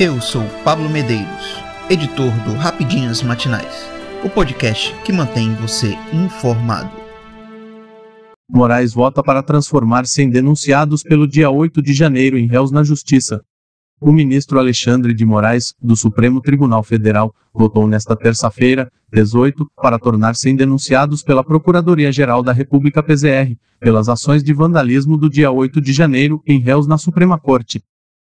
Eu sou Pablo Medeiros, editor do Rapidinhas Matinais, o podcast que mantém você informado. Moraes vota para transformar-se em denunciados pelo dia 8 de janeiro em réus na Justiça. O ministro Alexandre de Moraes, do Supremo Tribunal Federal, votou nesta terça-feira, 18, para tornar-se denunciados pela Procuradoria-Geral da República PZR, pelas ações de vandalismo do dia 8 de janeiro, em réus na Suprema Corte.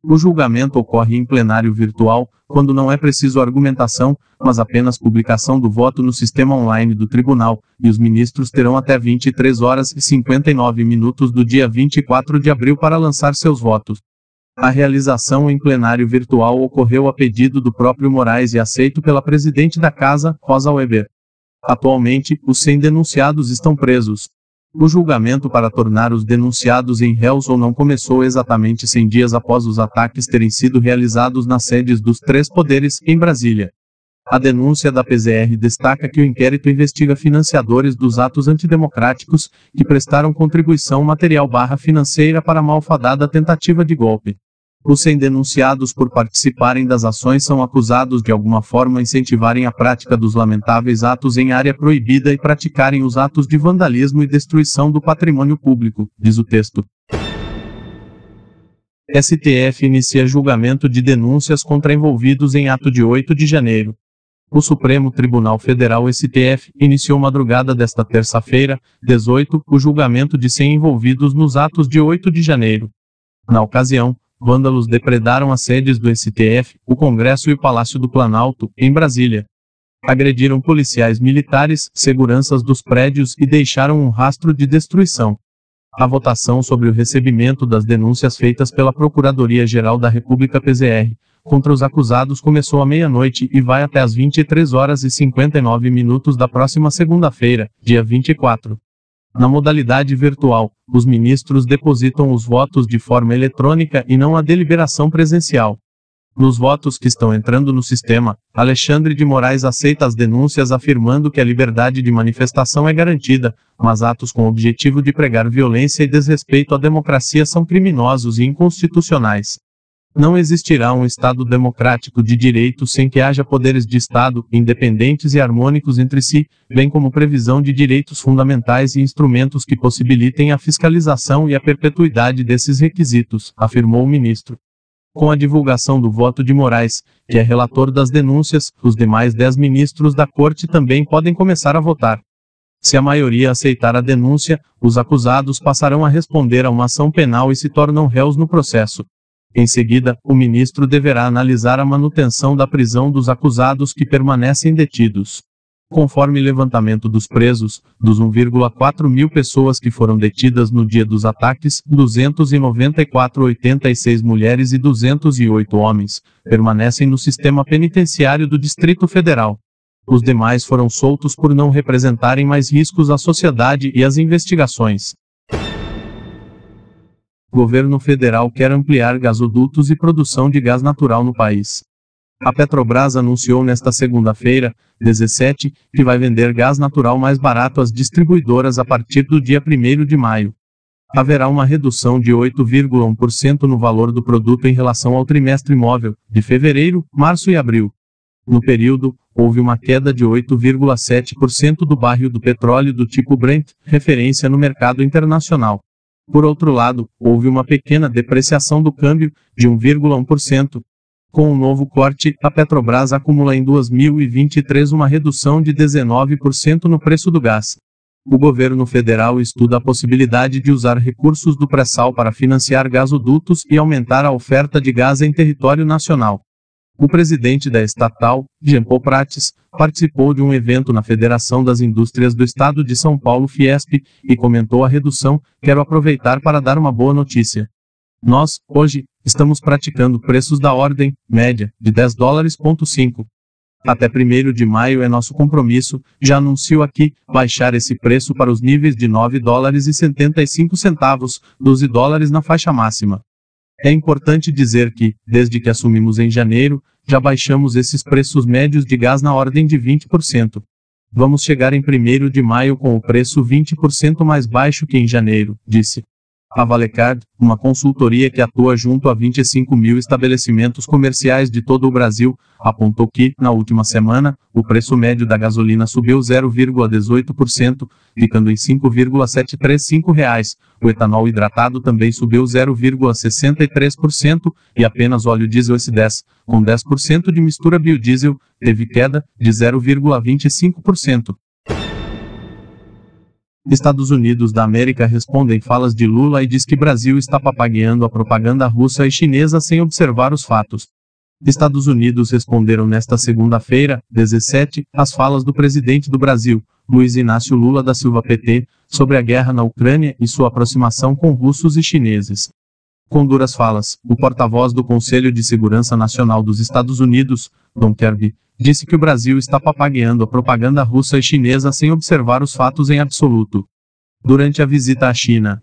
O julgamento ocorre em plenário virtual, quando não é preciso argumentação, mas apenas publicação do voto no sistema online do tribunal, e os ministros terão até 23 horas e 59 minutos do dia 24 de abril para lançar seus votos. A realização em plenário virtual ocorreu a pedido do próprio Moraes e aceito pela presidente da casa, Rosa Weber. Atualmente, os 100 denunciados estão presos. O julgamento para tornar os denunciados em réus ou não começou exatamente 100 dias após os ataques terem sido realizados nas sedes dos três poderes, em Brasília. A denúncia da PZR destaca que o inquérito investiga financiadores dos atos antidemocráticos, que prestaram contribuição material barra financeira para a malfadada tentativa de golpe. Os 100 denunciados por participarem das ações são acusados de alguma forma incentivarem a prática dos lamentáveis atos em área proibida e praticarem os atos de vandalismo e destruição do patrimônio público, diz o texto. STF inicia julgamento de denúncias contra envolvidos em ato de 8 de janeiro. O Supremo Tribunal Federal STF iniciou madrugada desta terça-feira, 18, o julgamento de 100 envolvidos nos atos de 8 de janeiro. Na ocasião, vândalos depredaram as sedes do STF, o Congresso e o Palácio do Planalto, em Brasília. Agrediram policiais militares, seguranças dos prédios e deixaram um rastro de destruição. A votação sobre o recebimento das denúncias feitas pela Procuradoria-Geral da República PZR contra os acusados começou à meia-noite e vai até às 23 horas e 59 minutos da próxima segunda-feira, dia 24. Na modalidade virtual, os ministros depositam os votos de forma eletrônica e não a deliberação presencial. Nos votos que estão entrando no sistema, Alexandre de Moraes aceita as denúncias afirmando que a liberdade de manifestação é garantida, mas atos com o objetivo de pregar violência e desrespeito à democracia são criminosos e inconstitucionais. Não existirá um Estado democrático de direito sem que haja poderes de Estado, independentes e harmônicos entre si, bem como previsão de direitos fundamentais e instrumentos que possibilitem a fiscalização e a perpetuidade desses requisitos, afirmou o ministro. Com a divulgação do voto de Moraes, que é relator das denúncias, os demais dez ministros da Corte também podem começar a votar. Se a maioria aceitar a denúncia, os acusados passarão a responder a uma ação penal e se tornam réus no processo. Em seguida, o ministro deverá analisar a manutenção da prisão dos acusados que permanecem detidos. Conforme levantamento dos presos, dos 1,4 mil pessoas que foram detidas no dia dos ataques, 294 86 mulheres e 208 homens, permanecem no sistema penitenciário do Distrito Federal. Os demais foram soltos por não representarem mais riscos à sociedade e às investigações. Governo federal quer ampliar gasodutos e produção de gás natural no país. A Petrobras anunciou nesta segunda-feira, 17, que vai vender gás natural mais barato às distribuidoras a partir do dia 1 de maio. Haverá uma redução de 8,1% no valor do produto em relação ao trimestre móvel, de fevereiro, março e abril. No período, houve uma queda de 8,7% do barril do petróleo do tipo Brent, referência no mercado internacional. Por outro lado, houve uma pequena depreciação do câmbio, de 1,1%. Com o novo corte, a Petrobras acumula em 2023 uma redução de 19% no preço do gás. O governo federal estuda a possibilidade de usar recursos do pré-sal para financiar gasodutos e aumentar a oferta de gás em território nacional. O presidente da estatal, Jean Paul Prates, participou de um evento na Federação das Indústrias do Estado de São Paulo Fiesp e comentou a redução. Quero aproveitar para dar uma boa notícia. Nós, hoje, estamos praticando preços da ordem média de 10 dólares. 5. Até 1 de maio é nosso compromisso, já anuncio aqui, baixar esse preço para os níveis de 9 dólares e 75 centavos, 12 dólares na faixa máxima. É importante dizer que, desde que assumimos em janeiro, já baixamos esses preços médios de gás na ordem de 20%. Vamos chegar em 1 de maio com o preço 20% mais baixo que em janeiro, disse. A Valecard, uma consultoria que atua junto a 25 mil estabelecimentos comerciais de todo o Brasil, apontou que, na última semana, o preço médio da gasolina subiu 0,18%, ficando em 5,735 reais. O etanol hidratado também subiu 0,63% e apenas óleo diesel S10, com 10% de mistura biodiesel, teve queda de 0,25%. Estados Unidos da América respondem falas de Lula e diz que Brasil está papagueando a propaganda russa e chinesa sem observar os fatos. Estados Unidos responderam nesta segunda-feira, 17, às falas do presidente do Brasil, Luiz Inácio Lula da Silva PT, sobre a guerra na Ucrânia e sua aproximação com russos e chineses. Com duras falas, o porta-voz do Conselho de Segurança Nacional dos Estados Unidos, Don Kirby, disse que o Brasil está papagueando a propaganda russa e chinesa sem observar os fatos em absoluto. Durante a visita à China,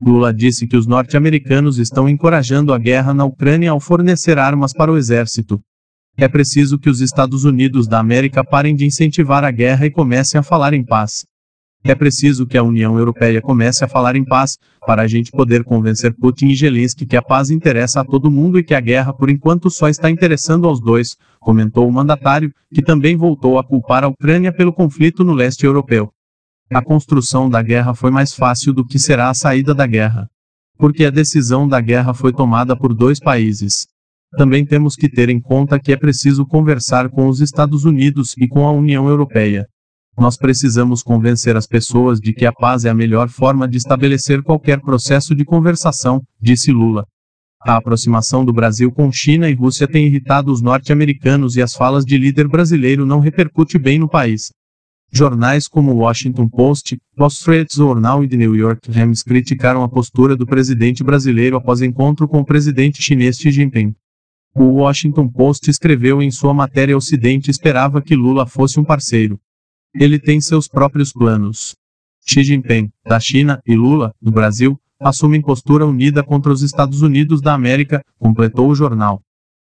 Lula disse que os norte-americanos estão encorajando a guerra na Ucrânia ao fornecer armas para o exército. É preciso que os Estados Unidos da América parem de incentivar a guerra e comecem a falar em paz. É preciso que a União Europeia comece a falar em paz, para a gente poder convencer Putin e Zelensky que a paz interessa a todo mundo e que a guerra por enquanto só está interessando aos dois, comentou o mandatário, que também voltou a culpar a Ucrânia pelo conflito no leste europeu. A construção da guerra foi mais fácil do que será a saída da guerra. Porque a decisão da guerra foi tomada por dois países. Também temos que ter em conta que é preciso conversar com os Estados Unidos e com a União Europeia. Nós precisamos convencer as pessoas de que a paz é a melhor forma de estabelecer qualquer processo de conversação, disse Lula. A aproximação do Brasil com China e Rússia tem irritado os norte-americanos e as falas de líder brasileiro não repercute bem no país. Jornais como o Washington Post, Wall Street Journal e The New York Times criticaram a postura do presidente brasileiro após encontro com o presidente chinês Xi Jinping. O Washington Post escreveu em sua matéria Ocidente esperava que Lula fosse um parceiro. Ele tem seus próprios planos. Xi Jinping, da China, e Lula, do Brasil, assumem postura unida contra os Estados Unidos da América, completou o jornal.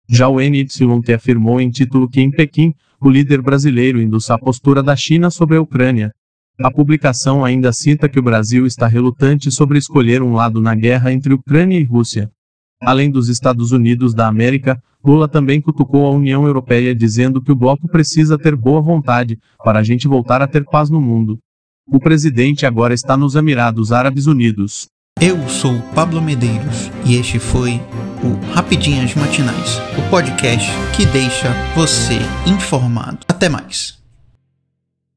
Já o NYT afirmou em título que em Pequim, o líder brasileiro endossa a postura da China sobre a Ucrânia. A publicação ainda cita que o Brasil está relutante sobre escolher um lado na guerra entre Ucrânia e Rússia. Além dos Estados Unidos da América, Lula também cutucou a União Europeia dizendo que o bloco precisa ter boa vontade para a gente voltar a ter paz no mundo. O presidente agora está nos Emirados Árabes Unidos. Eu sou Pablo Medeiros e este foi o Rapidinhas Matinais, o podcast que deixa você informado. Até mais.